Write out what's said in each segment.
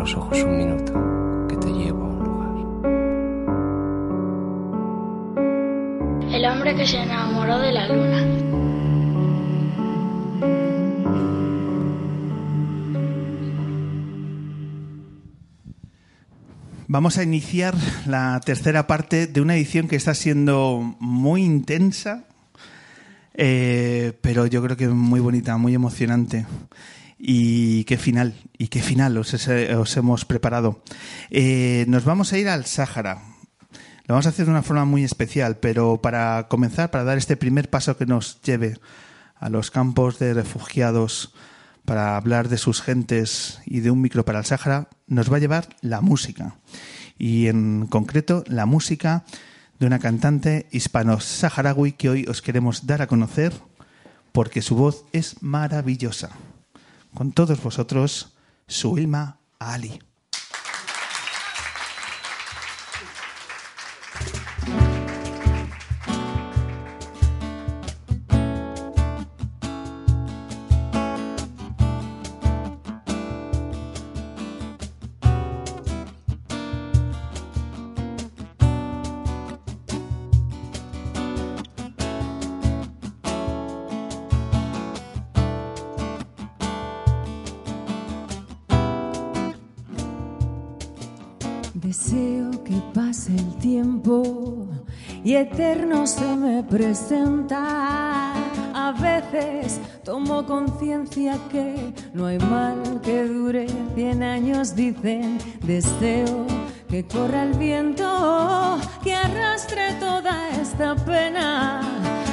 los ojos un minuto, que te llevo a un lugar. El hombre que se enamoró de la luna. Vamos a iniciar la tercera parte de una edición que está siendo muy intensa, eh, pero yo creo que muy bonita, muy emocionante. Y qué final, y qué final os, hemos preparado. Eh, nos vamos a ir al Sáhara. Lo vamos a hacer de una forma muy especial, pero para comenzar, para dar este primer paso que nos lleve a los campos de refugiados, para hablar de sus gentes y de un micro para el Sáhara, nos va a llevar la música. Y en concreto, la música de una cantante hispano-saharaui que hoy os queremos dar a conocer porque su voz es maravillosa. Con todos vosotros, Suilma Ali. Se me presenta. A veces tomo conciencia que no hay mal que dure cien años, dicen. Deseo que corra el viento, que arrastre toda esta pena,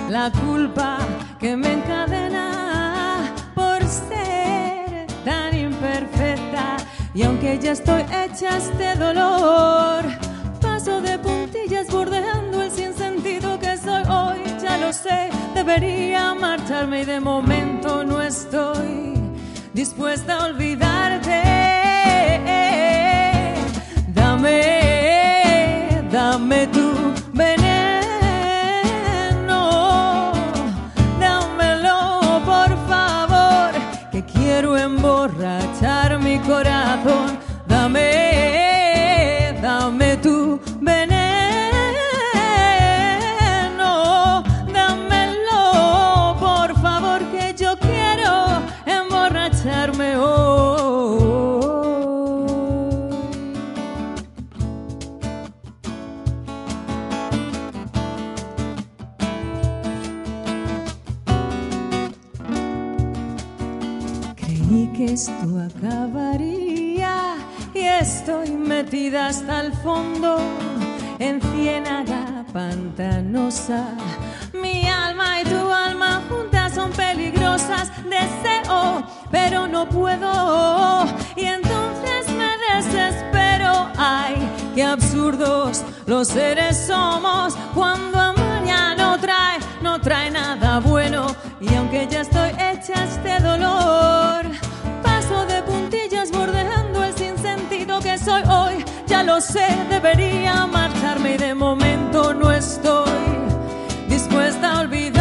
la culpa que me encadena por ser tan imperfecta. Y aunque ya estoy hecha este dolor, paso de puntillas bordeando lo sé, debería marcharme y de momento no estoy dispuesta a olvidarte. Dame, dame tu veneno, dámelo por favor, que quiero emborrachar mi corazón. Dame, y estoy metida hasta el fondo en ciénaga pantanosa. Mi alma y tu alma juntas son peligrosas. Deseo, pero no puedo. Y entonces me desespero. Ay, qué absurdos los seres somos cuando amar ya no trae, no trae nada bueno. Y aunque ya estoy hecha este dolor soy hoy. Ya lo sé, debería marcharme y de momento no estoy dispuesta a olvidarte.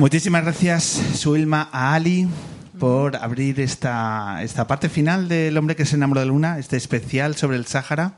Muchísimas gracias, Suilma, a Ali por abrir esta, esta parte final del hombre que se enamoró de la luna, este especial sobre el Sáhara.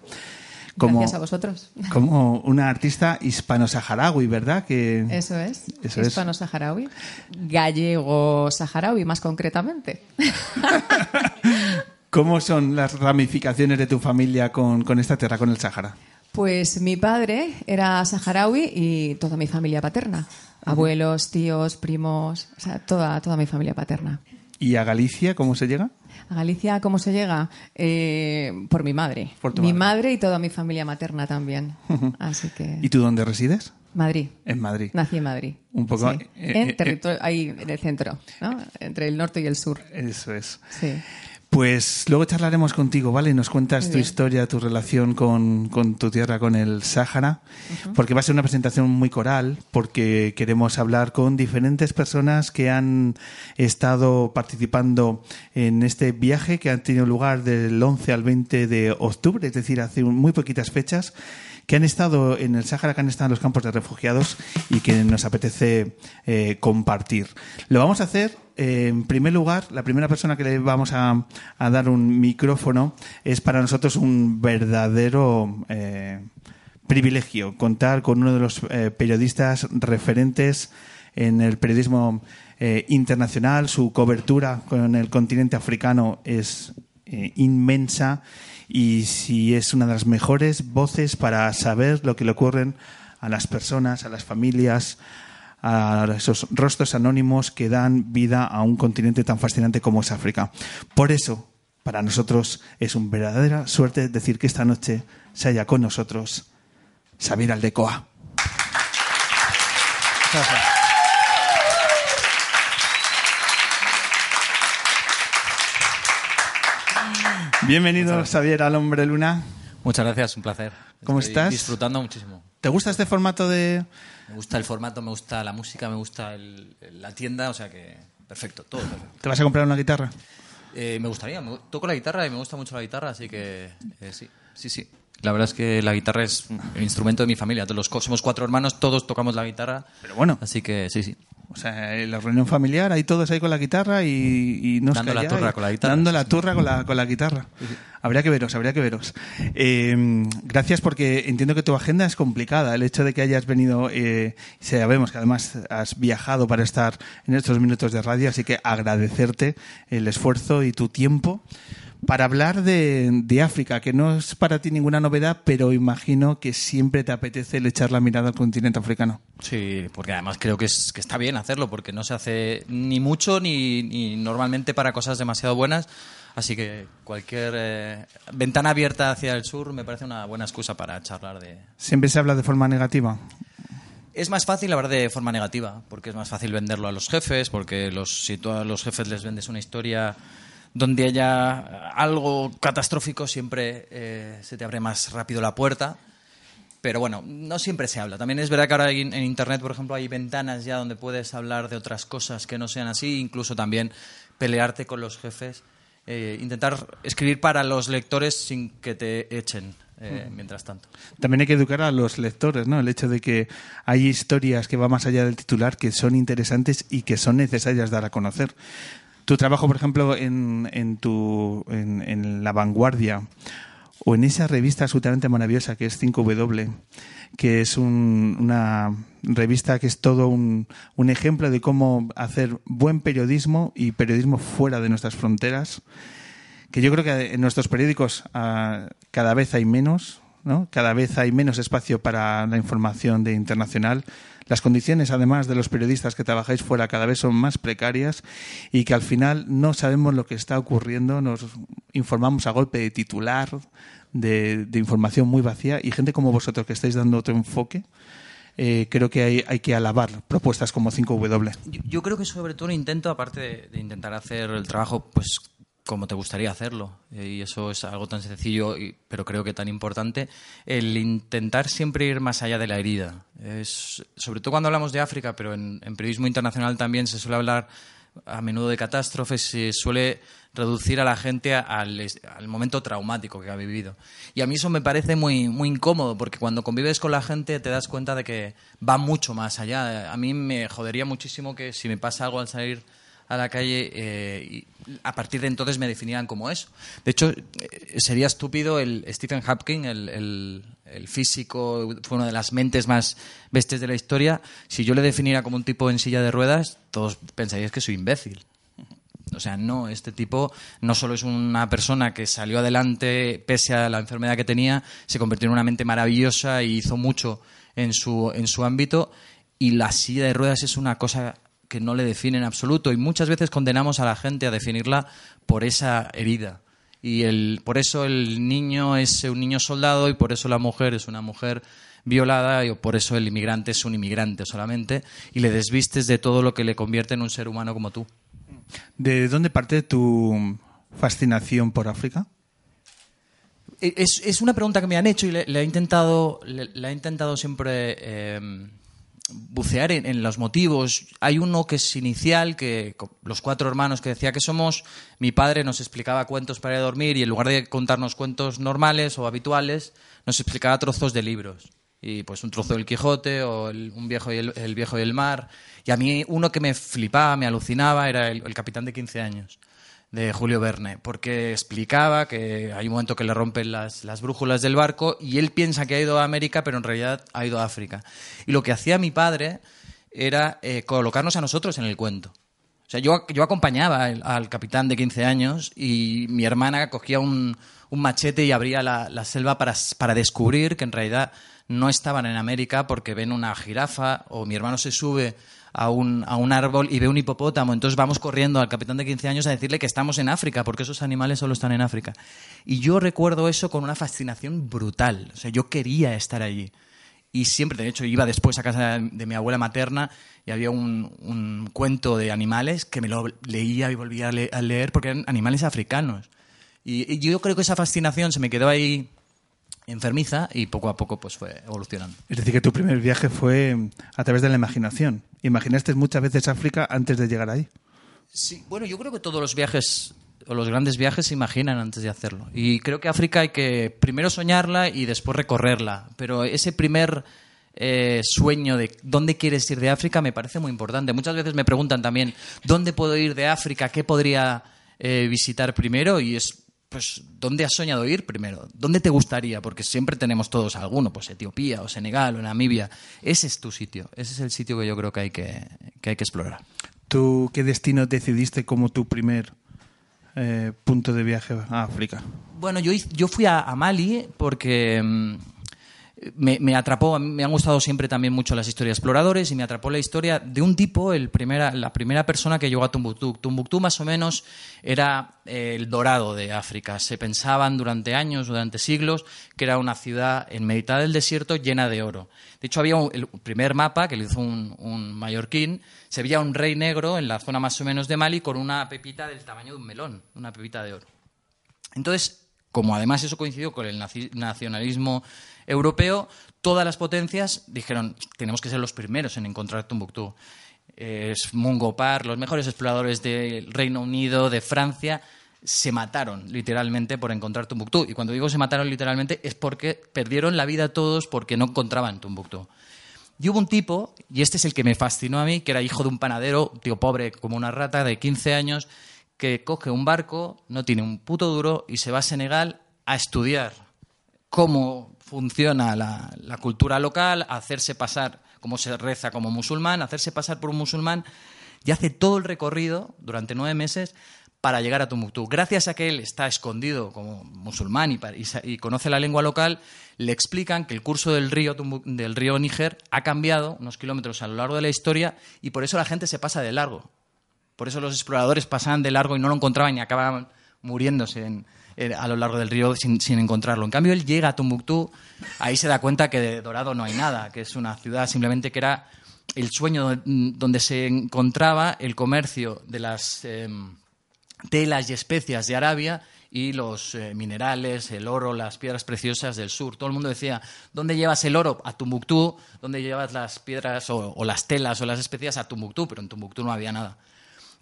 Como, Gracias a vosotros. como una artista hispano-saharaui, ¿verdad? Que, Eso es. Eso es. Hispano-saharaui. Gallego-saharaui, más concretamente. ¿Cómo son las ramificaciones de tu familia con, con esta tierra, con el Sáhara? Pues mi padre era saharaui y toda mi familia paterna. Abuelos, tíos, primos, o sea, toda, toda mi familia paterna. ¿Y a Galicia cómo se llega? ¿A Galicia cómo se llega? Eh, por mi madre. Por mi madre. madre y toda mi familia materna también. Así que... ¿Y tú dónde resides? Madrid. En Madrid. Nací en Madrid. Un poco, Sí. eh, en eh, territorio, ahí en el centro, ¿no? Entre el norte y el sur. Eso es. Sí. Pues luego charlaremos contigo, ¿vale? Nos cuentas tu historia, tu relación con, con tu tierra, con el Sáhara, porque va a ser una presentación muy coral, porque queremos hablar con diferentes personas que han estado participando en este viaje que han tenido lugar del 11 al 20 de octubre, es decir, hace muy poquitas fechas, que han estado en el Sáhara, que han estado en los campos de refugiados y que nos apetece eh, compartir. Lo vamos a hacer, eh, en primer lugar, la primera persona que le vamos a, dar un micrófono es para nosotros un verdadero eh, privilegio contar con uno de los eh, periodistas referentes en el periodismo internacional. Su cobertura con el continente africano es inmensa y si es una de las mejores voces para saber lo que le ocurren a las personas, a las familias, a esos rostros anónimos que dan vida a un continente tan fascinante como es África. Por eso, para nosotros es una verdadera suerte decir que esta noche se haya con nosotros Xavier Aldecoa. Bienvenido, Xavier, al Hombre Luna. Muchas gracias, un placer. ¿Cómo Estoy estás? Disfrutando muchísimo. ¿Te gusta este formato de...? Me gusta el formato, me gusta la música, me gusta el- la tienda, o sea que perfecto, todo perfecto. ¿Te vas a comprar una guitarra? Eh, me gustaría, me- toco la guitarra y me gusta mucho la guitarra, así que eh, sí, sí, sí. La verdad es que la guitarra es el instrumento de mi familia. Todos los, somos cuatro hermanos, todos tocamos la guitarra. Pero bueno. Así que sí, sí. O sea, en la reunión familiar, ahí todos ahí con la guitarra y, y no os Dando la turra con la guitarra, Dando la turra con la, con la guitarra. Habría que veros, habría que veros. Eh, gracias porque entiendo que tu agenda es complicada. El hecho de que hayas venido, eh, sabemos que además has viajado para estar en estos minutos de radio, así que agradecerte el esfuerzo y tu tiempo para hablar de, de África, que no es para ti ninguna novedad, pero imagino que siempre te apetece el echar la mirada al continente africano. Sí, porque además creo que, es, que está bien hacerlo, porque no se hace ni mucho ni, ni normalmente para cosas demasiado buenas. Así que cualquier eh, ventana abierta hacia el sur me parece una buena excusa para charlar de... Siempre se habla de forma negativa. Es más fácil hablar de forma negativa, porque es más fácil venderlo a los jefes, porque los, si tú a los jefes les vendes una historia donde haya algo catastrófico, siempre eh, se te abre más rápido la puerta. Pero bueno, no siempre se habla. También es verdad que ahora en Internet, por ejemplo, hay ventanas ya donde puedes hablar de otras cosas que no sean así, incluso también pelearte con los jefes, eh, intentar escribir para los lectores sin que te echen eh, mientras tanto. También hay que educar a los lectores, ¿no? El hecho de que hay historias que van más allá del titular, que son interesantes y que son necesarias dar a conocer. Tu trabajo, por ejemplo, en, en, tu, en, en La Vanguardia o en esa revista absolutamente maravillosa que es 5W, que es un- una revista que es todo un, un ejemplo de cómo hacer buen periodismo y periodismo fuera de nuestras fronteras que yo creo que en nuestros periódicos ah, cada vez hay menos, ¿no? Cada vez hay menos espacio para la información de internacional. Las condiciones, además de los periodistas que trabajáis fuera, cada vez son más precarias y que al final no sabemos lo que está ocurriendo, nos informamos a golpe de titular, de, información muy vacía y gente como vosotros que estáis dando otro enfoque, eh, creo que hay, que alabar propuestas como 5W. Yo, yo, creo que sobre todo un intento, aparte de intentar hacer el trabajo pues como te gustaría hacerlo. Y eso es algo tan sencillo, pero creo que tan importante. El intentar siempre ir más allá de la herida. Es, sobre todo cuando hablamos de África, pero en, en periodismo internacional también se suele hablar a menudo de catástrofes, se suele reducir a la gente al, al, momento traumático que ha vivido. Y a mí eso me parece muy, muy incómodo, porque cuando convives con la gente te das cuenta de que va mucho más allá. A mí me jodería muchísimo que si me pasa algo al salir a la calle eh, y a partir de entonces me definían como eso. De hecho, eh, sería estúpido el Stephen Hopkins, el, el, físico, fue una de las mentes más bestias de la historia. Si yo le definiera como un tipo en silla de ruedas, todos pensaríais que soy imbécil. O sea, no, este tipo no solo es una persona que salió adelante pese a la enfermedad que tenía, se convirtió en una mente maravillosa y hizo mucho en su, en su ámbito. Y la silla de ruedas es una cosa que no le define en absoluto y muchas veces condenamos a la gente a definirla por esa herida. Y el, por eso el niño es un niño soldado y por eso la mujer es una mujer violada y por eso el inmigrante es un inmigrante solamente y le desvistes de todo lo que le convierte en un ser humano como tú. ¿De dónde parte tu fascinación por África? Es, es una pregunta que me han hecho y le, le he intentado, le, le, he intentado siempre eh, bucear en, los motivos. Hay uno que es inicial, que los cuatro hermanos que decía que somos, mi padre nos explicaba cuentos para dormir y en lugar de contarnos cuentos normales o habituales, nos explicaba trozos de libros. Y pues un trozo del Quijote o el, un viejo y el, viejo y mar. Y a mí uno que me flipaba, me alucinaba, era el, el capitán de 15 años de Julio Verne, porque explicaba que hay un momento que le rompen las, las, brújulas del barco y él piensa que ha ido a América, pero en realidad ha ido a África. Y lo que hacía mi padre era eh, colocarnos a nosotros en el cuento. O sea, yo, yo acompañaba al, al, capitán de 15 años y mi hermana cogía un, un machete y abría la, la selva para, para descubrir que en realidad no estaban en América porque ven una jirafa o mi hermano se sube a un, a un, árbol y ve un hipopótamo. Entonces vamos corriendo al capitán de 15 años a decirle que estamos en África, porque esos animales solo están en África. Y yo recuerdo eso con una fascinación brutal. O sea, yo quería estar allí. Y siempre, de hecho, iba después a casa de mi abuela materna y había un, un cuento de animales que me lo leía y volvía a, le a leer porque eran animales africanos. Y yo creo que esa fascinación se me quedó ahí enfermiza y poco a poco pues fue evolucionando. Es decir, que tu primer viaje fue a través de la imaginación. ¿Imaginaste muchas veces África antes de llegar ahí? Sí, bueno, yo creo que todos los viajes o los grandes viajes se imaginan antes de hacerlo. Y creo que África hay que primero soñarla y después recorrerla. Pero ese primer eh, sueño de dónde quieres ir de África me parece muy importante. Muchas veces me preguntan también dónde puedo ir de África, qué podría eh, visitar primero y es pues, ¿dónde has soñado ir primero? ¿Dónde te gustaría? Porque siempre tenemos todos alguno, pues Etiopía o Senegal o Namibia. Ese es tu sitio, ese es el sitio que yo creo que hay que, que, hay que explorar. ¿Tú qué destino decidiste como tu primer eh, punto de viaje a África? Bueno, yo, yo fui a, a Mali porque... Me, me, atrapó, me han gustado siempre también mucho las historias exploradores y me atrapó la historia de un tipo, el primera, la primera persona que llegó a Tombuctú. Tombuctú más o menos era eh, el dorado de África. Se pensaban durante años, durante siglos, que era una ciudad en mitad del desierto llena de oro. De hecho, había un, el primer mapa que lo hizo un, un mallorquín, se veía un rey negro en la zona más o menos de Mali con una pepita del tamaño de un melón, una pepita de oro. Entonces, como además eso coincidió con el nacionalismo europeo, todas las potencias dijeron, tenemos que ser los primeros en encontrar Tombuctú. Es Mungo Park, los mejores exploradores del Reino Unido, de Francia, se mataron literalmente por encontrar Tombuctú. Y cuando digo se mataron literalmente es porque perdieron la vida todos porque no encontraban Tombuctú. Y hubo un tipo, y este es el que me fascinó a mí, que era hijo de un panadero, un tío pobre como una rata, de 15 años, que coge un barco, no tiene un puto duro, y se va a Senegal a estudiar cómo funciona la, cultura local, hacerse pasar, cómo se reza como musulmán, hacerse pasar por un musulmán, y hace todo el recorrido durante nueve meses para llegar a Tombuctú. Gracias a que él está escondido como musulmán y, y, y, conoce la lengua local, le explican que el curso del río, del río Níger ha cambiado unos kilómetros a lo largo de la historia y por eso la gente se pasa de largo. Por eso los exploradores pasaban de largo y no lo encontraban y acababan muriéndose en, a lo largo del río sin, sin encontrarlo. En cambio, él llega a Tombuctú, ahí se da cuenta que de Dorado no hay nada, que es una ciudad simplemente que era el sueño donde se encontraba el comercio de las em, telas y especias de Arabia y los eh, minerales, el oro, las piedras preciosas del sur. Todo el mundo decía, ¿dónde llevas el oro? A Tumbuctú. ¿Dónde llevas las piedras o, o las telas o las especias? A Tumbuctú. Pero en Tumbuctú no había nada.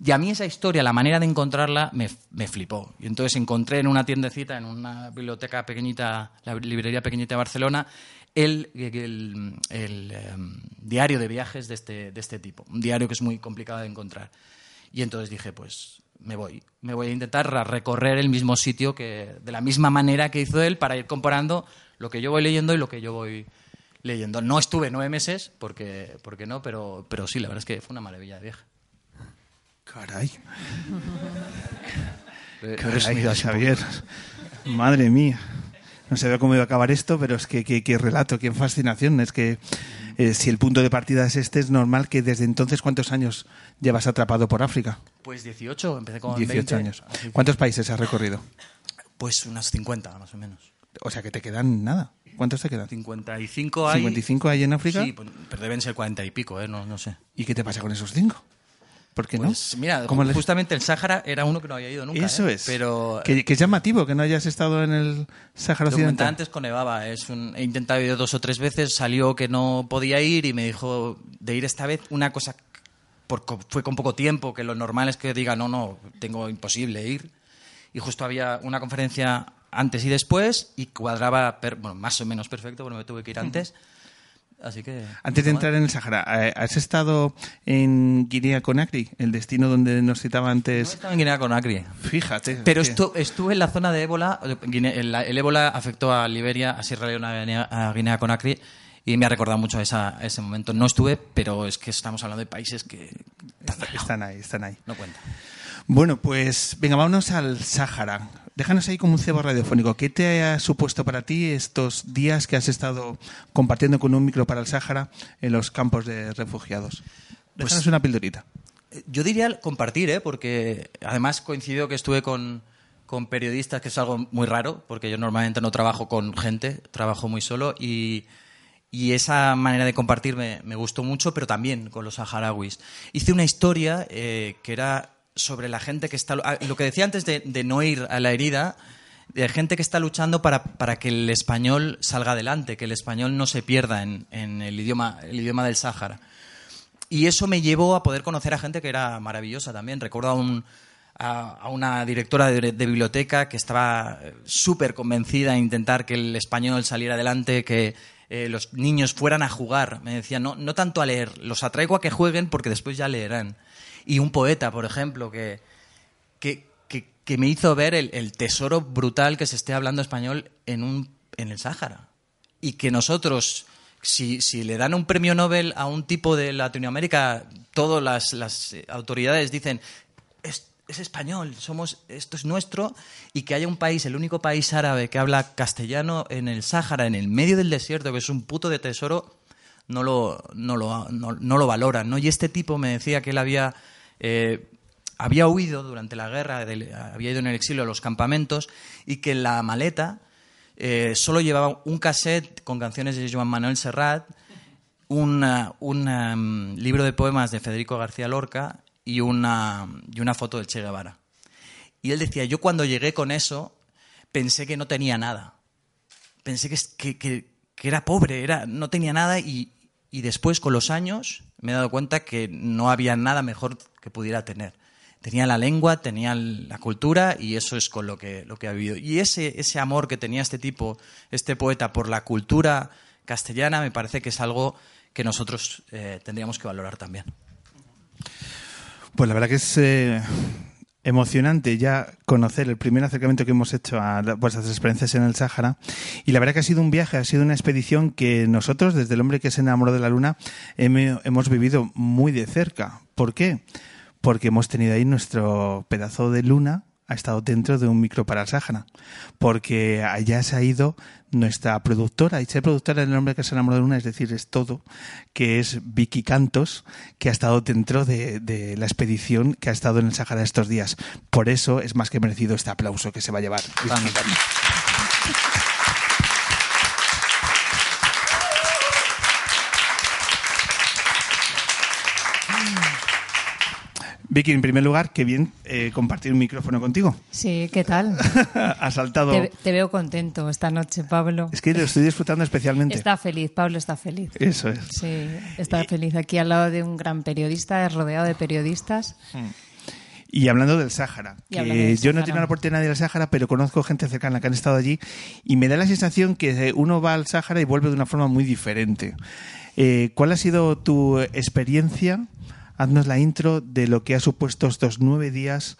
Y a mí esa historia, la manera de encontrarla, me, me, flipó. Y entonces encontré en una tiendecita, en una biblioteca pequeñita, la librería pequeñita de Barcelona, el, um, diario de viajes de este, de este tipo. Un diario que es muy complicado de encontrar. Y entonces dije, pues me voy. Me voy a intentar recorrer el mismo sitio que, de la misma manera que hizo él para ir comparando lo que yo voy leyendo y lo que yo voy leyendo. No estuve nueve meses, porque, porque no, pero, pero sí, la verdad es que fue una maravilla de viaje. Caray. Caray, resumido así un Xavier. Madre mía. No sabía cómo iba a acabar esto, pero es que qué relato, qué fascinación. Es que eh, si el punto de partida es este, es normal que desde entonces, ¿cuántos años llevas atrapado por África? Pues 18, empecé con 18 20. años. que- ¿Cuántos países has recorrido? Pues unas 50, más o menos. O sea, que te quedan nada. ¿Cuántos te quedan? 55 hay. ¿55 hay en África? Sí, pues, pero deben ser 40 y pico, ¿eh? No, no sé. ¿Y qué te pasa con esos cinco? ¿Por qué Pues no? mira, ¿Cómo les- justamente el Sáhara era uno que no había ido nunca. Eso ¿eh? es. Pero Que, que es llamativo que no hayas estado en el Sáhara Occidental. antes con Evaba. Es un, he intentado ir dos o tres veces, salió que no podía ir y me dijo de ir esta vez una cosa por, fue con poco tiempo, que lo normal es que diga, no, no, tengo imposible ir. Y justo había una conferencia antes y después y cuadraba per- bueno, más o menos perfecto, porque me tuve que ir antes. Así que... Antes de entrar en el Sáhara, eh, ¿has estado en Guinea-Conakry, el destino donde nos citaba No antes? estaba en Guinea-Conakry. Fíjate. Pero estu- estuve en la zona de ébola. El, el ébola afectó a Liberia, a Sierra Leona, a Guinea- a Guinea-Conakry y me ha recordado mucho a, esa- a ese momento. No estuve, pero es que estamos hablando de países que Están ahí, están ahí. no cuentan. Bueno, pues venga, vámonos al Sáhara. Déjanos ahí como un cebo radiofónico. ¿Qué te ha supuesto para ti estos días que has estado compartiendo con un micro para el Sáhara en los campos de refugiados? Déjanos Pues- una pildorita. Yo diría compartir, ¿eh? porque además coincidió que estuve con, con periodistas, que es algo muy raro, porque yo normalmente no trabajo con gente, trabajo muy solo y, y esa manera de compartir me, me gustó mucho, pero también con los saharauis. Hice una historia eh, que era sobre la gente que está... ah, Lo que decía antes de, de no ir a la herida, de gente que está luchando para, para que el español salga adelante, que el español no se pierda en, en el, idioma, el idioma del Sáhara. Y eso me llevó a poder conocer a gente que era maravillosa también. Recuerdo a, un, a, una directora de, de biblioteca que estaba eh, súper convencida en intentar que el español saliera adelante, que eh, los niños fueran a jugar. Me decía, no, no tanto a leer, los atraigo a que jueguen porque después ya leerán. Y un poeta, por ejemplo, que, que, que, me hizo ver el, el tesoro brutal que se esté hablando español en, un, en el Sáhara. Y que nosotros, si, si le dan un premio Nobel a un tipo de Latinoamérica, todas las, las eh, autoridades dicen, es, es español, somos, esto es nuestro, y que haya un país, el único país árabe que habla castellano en el Sáhara, en el medio del desierto, que es un puto de tesoro, no lo, no lo, no, lo valoran. ¿no? Y este tipo me decía que él había, eh, había huido durante la guerra, había ido en el exilio a los campamentos y que la maleta eh, solo llevaba un cassette con canciones de Joan Manuel Serrat, una- un um, libro de poemas de Federico García Lorca y una, y una foto del Che Guevara. Y él decía, yo cuando llegué con eso pensé que no tenía nada pensé que, que, que- que era pobre, era, no tenía nada y, y después con los años me he dado cuenta que no había nada mejor que pudiera tener. Tenía la lengua, tenía la cultura y eso es con lo que, lo que ha vivido. Y ese, ese amor que tenía este tipo, este poeta, por la cultura castellana, me parece que es algo que nosotros eh, tendríamos que valorar también. Pues la verdad que es eh, emocionante ya conocer el primer acercamiento que hemos hecho a vuestras experiencias en el Sáhara. Y la verdad que ha sido un viaje, ha sido una expedición que nosotros, desde el hombre que se enamoró de la luna, hemos vivido muy de cerca. ¿Por qué? Porque hemos tenido ahí nuestro pedazo de luna ha estado dentro de un micro para el Sáhara, porque allá se ha ido nuestra productora, y ser productora el nombre que se enamoró de una, es decir, es todo, que es Vicky Cantos, que ha estado dentro de, la expedición que ha estado en el Sáhara estos días. Por eso es más que merecido este aplauso que se va a llevar. Vicky, en primer lugar, qué bien eh, compartir un micrófono contigo. Sí, ¿qué tal? ha saltado. Te, veo contento esta noche, Pablo. Es que lo estoy disfrutando especialmente. Está feliz, Pablo está feliz. Eso es. Sí, está feliz aquí al lado de un gran periodista, rodeado de periodistas. Hmm. Y hablando del Sáhara, que yo no tengo la oportunidad de ir al Sáhara, pero conozco gente cercana que han estado allí y me da la sensación que uno va al Sáhara y vuelve de una forma muy diferente. Eh, ¿Cuál ha sido tu experiencia? Haznos la intro de lo que ha supuesto estos nueve días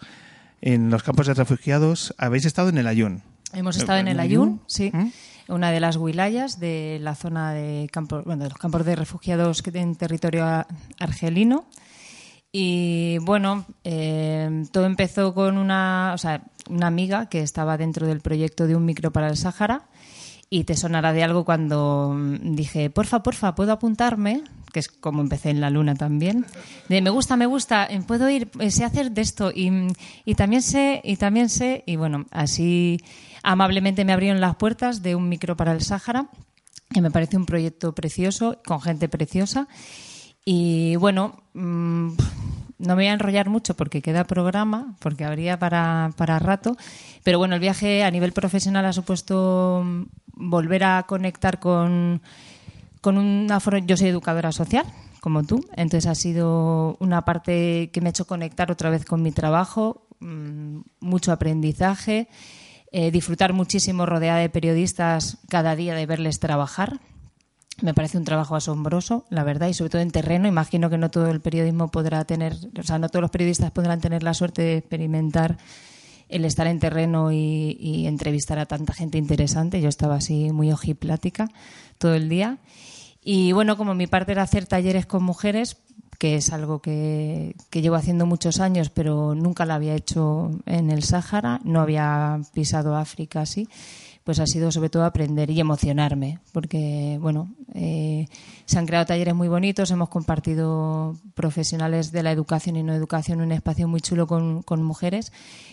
en los campos de refugiados. Habéis estado en el Ayun. Hemos estado en el Ayun, sí. ¿Mm? Una de las wilayas de la zona de, campos, bueno, de los campos de refugiados en territorio argelino. Y bueno, eh, todo empezó con una, o sea, una amiga que estaba dentro del proyecto de un micro para el Sáhara y te sonará de algo cuando dije, porfa, porfa, ¿puedo apuntarme? Que es como empecé en la luna también, de me gusta, me gusta, eh, puedo ir, eh, sé hacer de esto y, y también sé, y también sé, y bueno, así amablemente me abrieron las puertas de un micro para el Sáhara, que me parece un proyecto precioso, con gente preciosa. Y bueno, mm, no me voy a enrollar mucho porque queda programa, porque habría para, para rato, pero bueno, el viaje a nivel profesional ha supuesto mm, volver a conectar con con una yo soy educadora social como tú, entonces ha sido una parte que me ha hecho conectar otra vez con mi trabajo, mm, mucho aprendizaje, eh, disfrutar muchísimo rodeada de periodistas cada día de verles trabajar. Me parece un trabajo asombroso, la verdad, y sobre todo en terreno. Imagino que no todo el periodismo podrá tener, o sea, no todos los periodistas podrán tener la suerte de experimentar el estar en terreno y, y entrevistar a tanta gente interesante. Yo estaba así muy ojiplática todo el día. Y bueno, como mi parte era hacer talleres con mujeres, que es algo que, llevo haciendo muchos años, pero nunca lo había hecho en el Sáhara, no había pisado África así pues ha sido sobre todo aprender y emocionarme, porque bueno, eh, se han creado talleres muy bonitos, hemos compartido profesionales de la educación y no educación un espacio muy chulo con, mujeres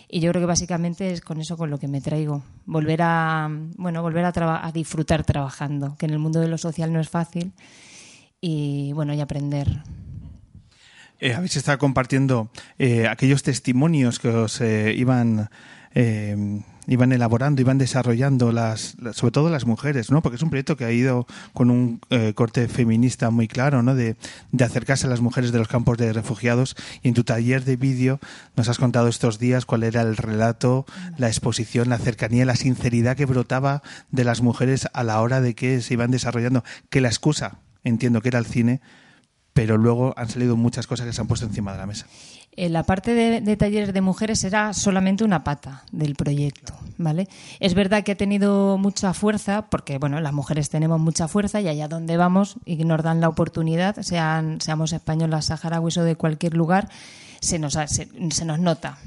y yo creo que básicamente es con eso con lo que me traigo, volver a bueno, volver a, a disfrutar trabajando, que en el mundo de lo social no es fácil y bueno, y aprender. Eh, habéis estado compartiendo eh, aquellos testimonios que os iban iban elaborando, iban desarrollando las, sobre todo las mujeres, ¿no? Porque es un proyecto que ha ido con un eh, corte feminista muy claro, ¿no? De, de, acercarse a las mujeres de los campos de refugiados. Y en tu taller de vídeo nos has contado estos días cuál era el relato, la exposición, la cercanía, la sinceridad que brotaba de las mujeres a la hora de que se iban desarrollando. Que la excusa, entiendo que era el cine, pero luego han salido muchas cosas que se han puesto encima de la mesa. Eh, la parte de, talleres de mujeres era solamente una pata del proyecto, ¿vale? Es verdad que ha tenido mucha fuerza, porque bueno, las mujeres tenemos mucha fuerza y allá donde vamos y nos dan la oportunidad, sean, seamos españolas, saharauis o de cualquier lugar, se nos, se, nos nota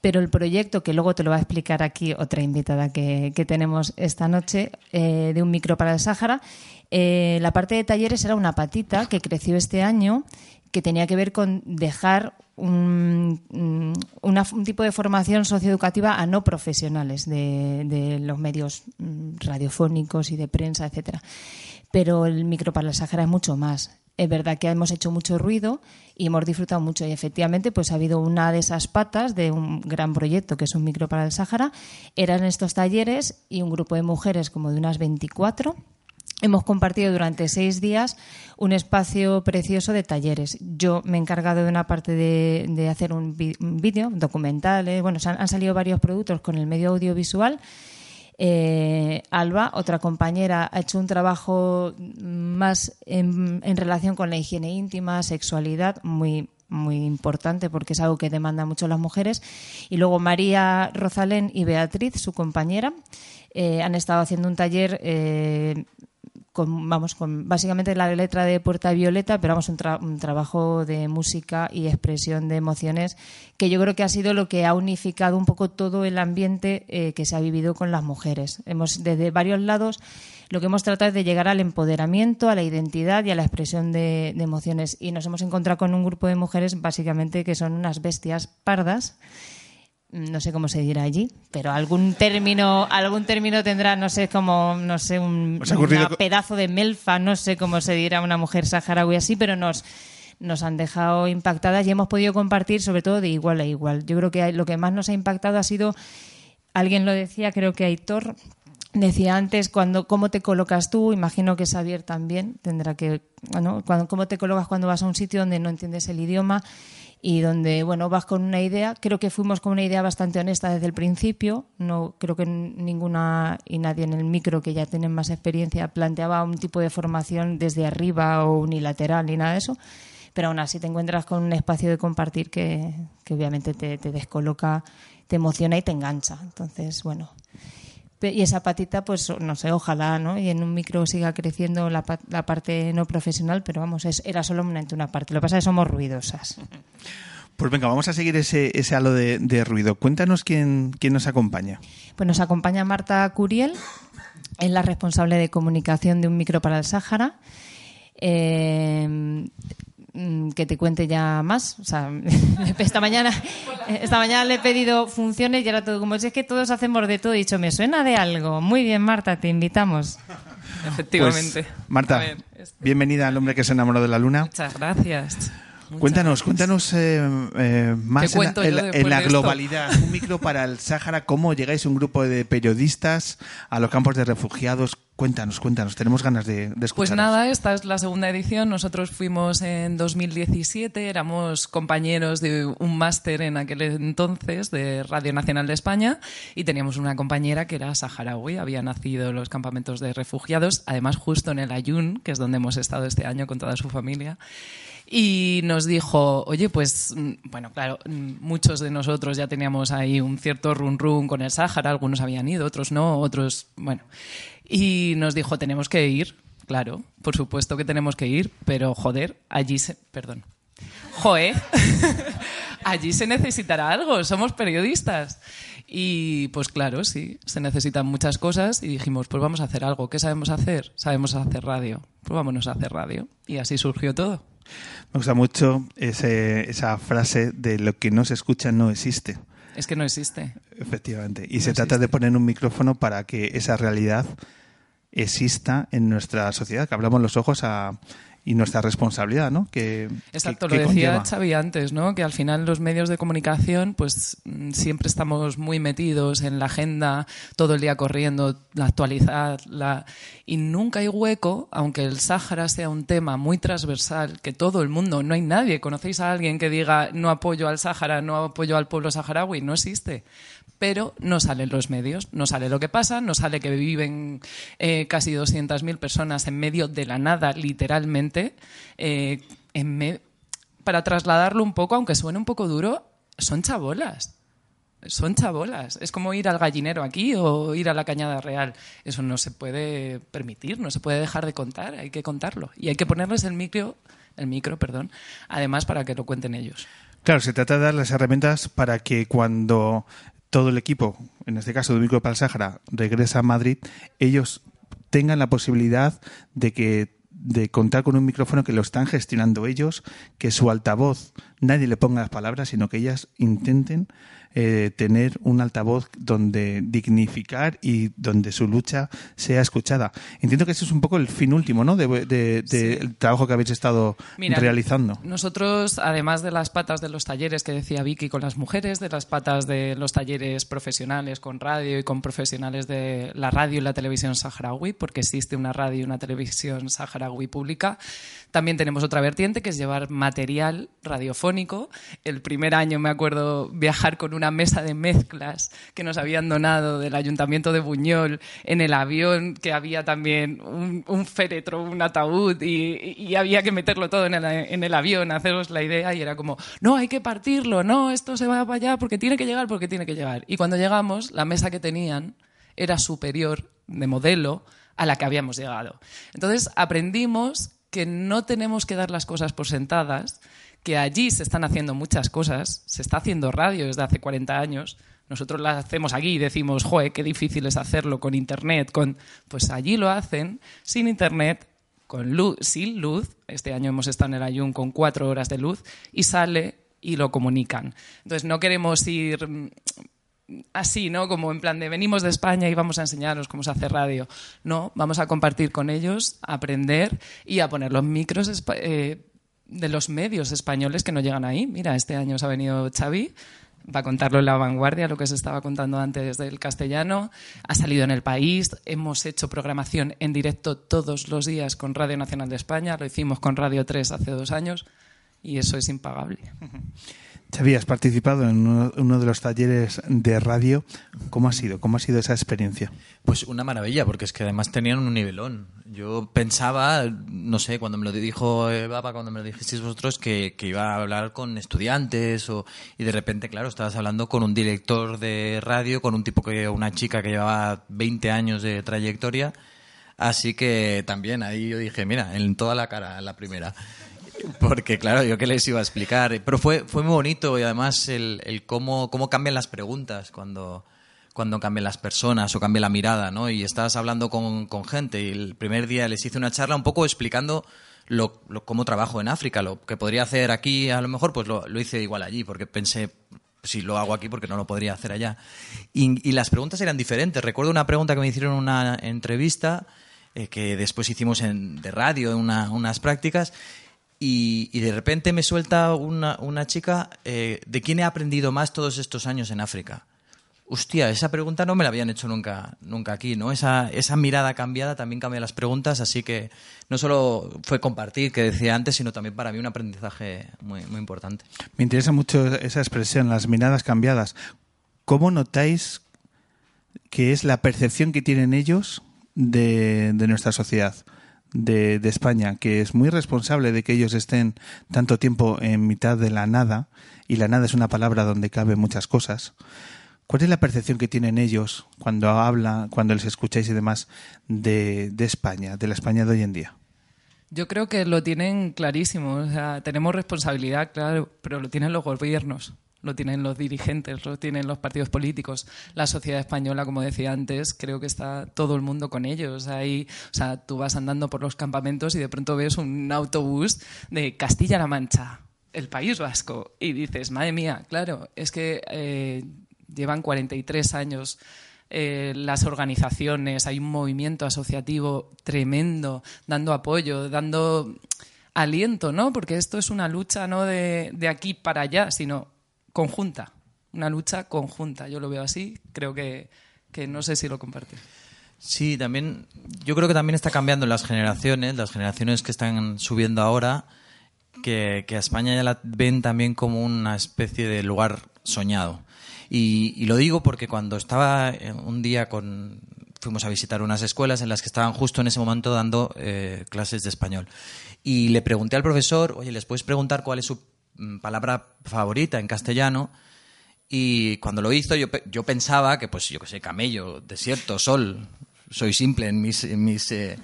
pero el proyecto, que luego te lo va a explicar aquí otra invitada que, tenemos esta noche, eh, de un micro para el Sáhara, eh, la parte de talleres era una patita que creció este año que tenía que ver con dejar un, un, tipo de formación socioeducativa a no profesionales de, los medios mm, radiofónicos y de prensa, etcétera. Pero el micro para la Sahara es mucho más. Es verdad que hemos hecho mucho ruido y hemos disfrutado mucho. Y efectivamente, pues ha habido una de esas patas de un gran proyecto que es un micro para el Sáhara. Eran estos talleres y un grupo de mujeres como de unas 24 Hemos compartido durante seis días un espacio precioso de talleres. Yo me he encargado de una parte de, hacer un vídeo, documental. ¿eh? Bueno, han, salido varios productos con el medio audiovisual. Eh, Alba, otra compañera, ha hecho un trabajo más en, relación con la higiene íntima, sexualidad, muy, muy importante porque es algo que demanda mucho las mujeres. Y luego María Rosalén y Beatriz, su compañera, eh, han estado haciendo un taller con, vamos, con básicamente la letra de Puerta Violeta, pero vamos, un, un, trabajo de música y expresión de emociones que yo creo que ha sido lo que ha unificado un poco todo el ambiente eh, que se ha vivido con las mujeres. Hemos, desde varios lados, lo que hemos tratado es de llegar al empoderamiento, a la identidad y a la expresión de emociones. Y nos hemos encontrado con un grupo de mujeres básicamente que son unas bestias pardas no sé cómo se dirá allí, pero algún término, algún término tendrá, no sé, como, no sé, un pedazo de melfa, no sé cómo se dirá una mujer saharaui así, pero nos, nos han dejado impactadas y hemos podido compartir sobre todo de igual a igual. Yo creo que lo que más nos ha impactado ha sido, alguien lo decía, creo que Aitor, decía antes, cuando, cómo te colocas tú, imagino que Xavier también tendrá que, bueno, cuando, cómo te colocas cuando vas a un sitio donde no entiendes el idioma y donde bueno vas con una idea. Creo que fuimos con una idea bastante honesta desde el principio. No creo que ninguna y nadie en el micro que ya tienen más experiencia planteaba un tipo de formación desde arriba o unilateral ni nada de eso. Pero aún así te encuentras con un espacio de compartir que, que obviamente te, te descoloca te emociona y te engancha. Entonces bueno y esa patita, pues no sé, ojalá, ¿no? Y en un micro siga creciendo la, la parte no profesional, pero vamos, es, era solamente una parte. Lo que pasa es que somos ruidosas. Pues venga, vamos a seguir ese, ese halo de, de ruido. Cuéntanos quién, quién nos acompaña. Pues nos acompaña Marta Curiel, es la responsable de comunicación de un micro para el Sáhara. Eh, que te cuente ya más. O sea, esta mañana, esta mañana le he pedido funciones y ahora todo como es que todos hacemos de todo. He dicho, me suena de algo. Muy bien, Marta, te invitamos. Efectivamente. Pues, Marta, este- bienvenida al hombre que se enamoró de la luna. Muchas gracias. cuéntanos, cuéntanos eh, eh, más en, la, globalidad. Un micro para el Sáhara, ¿cómo llegáis un grupo de periodistas a los campos de refugiados? Cuéntanos, cuéntanos, tenemos ganas de, de Pues nada, esta es la segunda edición. Nosotros fuimos en 2017, éramos compañeros de un máster en aquel entonces de Radio Nacional de España y teníamos una compañera que era saharaui, había nacido en los campamentos de refugiados, además justo en el Ayun, que es donde hemos estado este año con toda su familia. Y nos dijo, oye, pues, mm, bueno, claro, mm, muchos de nosotros ya teníamos ahí un cierto run run con el Sáhara, algunos habían ido, otros no, otros, bueno. Y nos dijo, tenemos que ir, claro, por supuesto que tenemos que ir, pero joder, allí se... Perdón. Joe, allí se necesitará algo, somos periodistas. Y pues claro, sí, se necesitan muchas cosas y dijimos, pues vamos a hacer algo. ¿Qué sabemos hacer? Sabemos hacer radio. Pues vámonos a hacer radio. Y así surgió todo. Me gusta mucho ese, esa frase de lo que no se escucha no existe. Es que no existe. Efectivamente. Y se trata de poner un micrófono para que esa realidad exista en nuestra sociedad, que abramos los ojos a, y nuestra responsabilidad, ¿no? Que, Exacto, lo decía Xavi antes, ¿no? Que al final los medios de comunicación, pues mm, siempre estamos muy metidos en la agenda, todo el día corriendo, la actualidad, la... y nunca hay hueco, aunque el Sáhara sea un tema muy transversal, que todo el mundo, no hay nadie, ¿conocéis a alguien que diga no apoyo al Sáhara, no apoyo al pueblo saharaui? No existe pero no salen los medios, no sale lo que pasa, no sale que viven eh, casi 200.000 personas en medio de la nada, literalmente. Eh, para trasladarlo un poco, aunque suene un poco duro, son chabolas. Son chabolas. Es como ir al gallinero aquí o ir a la cañada real. Eso no se puede permitir, no se puede dejar de contar, hay que contarlo. Y hay que ponerles el micro, el micro, perdón, además para que lo cuenten ellos. Claro, se trata de dar las herramientas para que cuando todo el equipo, en este caso de para el Sáhara, regresa a Madrid, ellos tengan la posibilidad de que de contar con un micrófono que lo están gestionando ellos, que su altavoz nadie le ponga las palabras, sino que ellas intenten eh, tener un altavoz donde dignificar y donde su lucha sea escuchada. Entiendo que ese es un poco el fin último, ¿no? Del de, trabajo que habéis estado realizando. Nosotros, además de las patas de los talleres que decía Vicky con las mujeres, de las patas de los talleres profesionales con radio y con profesionales de la radio y la televisión saharaui, porque existe una radio y una televisión saharaui pública, también tenemos otra vertiente que es llevar material radiofónico. El primer año me acuerdo viajar con una mesa de mezclas que nos habían donado del Ayuntamiento de Buñol en el avión, que había también un, féretro, un ataúd y, había que meterlo todo en el, en el avión, haceros la idea y era como, no, hay que partirlo, no, esto se va para allá porque tiene que llegar, porque tiene que llegar. Y cuando llegamos, la mesa que tenían era superior de modelo a la que habíamos llegado. Entonces aprendimos que no tenemos que dar las cosas por sentadas, que allí se están haciendo muchas cosas, se está haciendo radio desde hace 40 años, nosotros las hacemos aquí y decimos, joe, qué difícil es hacerlo con internet, con pues allí lo hacen sin internet, con luz, sin luz. Este año hemos estado en el Ayun con cuatro horas de luz y sale y lo comunican. Entonces no queremos ir mm, así, ¿no? Como en plan de venimos de España y vamos a enseñaros cómo se hace radio. No, vamos a compartir con ellos, a aprender y a poner los micros eh, de los medios españoles que no llegan ahí. Mira, este año se ha venido Xavi va a contarlo en la vanguardia, lo que se estaba contando antes del castellano. Ha salido en el país. Hemos hecho programación en directo todos los días con Radio Nacional de España. Lo hicimos con Radio 3 hace dos años y eso es impagable. Xavi, has participado en uno, de los talleres de radio. ¿Cómo ha sido? ¿Cómo ha sido esa experiencia? Pues una maravilla, porque es que además tenían un nivelón. Yo pensaba, no sé, cuando me lo dijo Baba, cuando me lo dijisteis vosotros, que, iba a hablar con estudiantes o, y de repente, claro, estabas hablando con un director de radio, con un tipo que, una chica que llevaba 20 años de trayectoria. Así que también ahí yo dije, mira, en toda la cara, la primera. Porque, claro, yo qué les iba a explicar. Pero fue, fue muy bonito y además el, el cómo, cómo cambian las preguntas cuando, cuando cambian las personas o cambia la mirada, ¿no? Y estás hablando con, con gente y el primer día les hice una charla un poco explicando lo, cómo trabajo en África. Lo que podría hacer aquí, a lo mejor, pues lo, hice igual allí, porque pensé, si lo hago aquí, porque no lo podría hacer allá. Y, y, las preguntas eran diferentes. Recuerdo una pregunta que me hicieron en una entrevista eh, que después hicimos en, de radio, en una, unas prácticas, y, de repente me suelta una, una chica, eh, ¿de quién he aprendido más todos estos años en África? Hostia, esa pregunta no me la habían hecho nunca, nunca aquí, ¿no? Esa, esa mirada cambiada también cambia las preguntas, así que no solo fue compartir, que decía antes, sino también para mí un aprendizaje muy, importante. Me interesa mucho esa expresión, las miradas cambiadas. ¿Cómo notáis que es la percepción que tienen ellos de nuestra sociedad? De, España, que es muy responsable de que ellos estén tanto tiempo en mitad de la nada, y la nada es una palabra donde caben muchas cosas. ¿Cuál es la percepción que tienen ellos cuando hablan, cuando les escucháis y demás de, de España, de la España de hoy en día? Yo creo que lo tienen clarísimo. Tenemos responsabilidad, claro, pero lo tienen los gobiernos lo tienen los dirigentes, lo tienen los partidos políticos. La sociedad española, como decía antes, creo que está todo el mundo con ellos. Ahí, o sea, tú vas andando por los campamentos y de pronto ves un autobús de Castilla-La Mancha, el País Vasco, y dices, madre mía, claro, es que eh, llevan 43 años. Eh, las organizaciones, hay un movimiento asociativo tremendo, dando apoyo, dando aliento, ¿no? Porque esto es una lucha no de, de aquí para allá, sino conjunta, una lucha conjunta. Yo lo veo así, creo que, no sé si lo compartís. Sí, también, yo creo que también está cambiando las generaciones, las generaciones que están subiendo ahora, que, a España ya la ven también como una especie de lugar soñado. Y, lo digo porque cuando estaba un día con, fuimos a visitar unas escuelas en las que estaban justo en ese momento dando eh, clases de español. Y le pregunté al profesor, oye, ¿les puedes preguntar cuál es su palabra favorita en castellano. Y cuando lo hizo, yo, yo pensaba que, pues, yo que sé, camello, desierto, sol. Soy simple en mis, en mis, eh,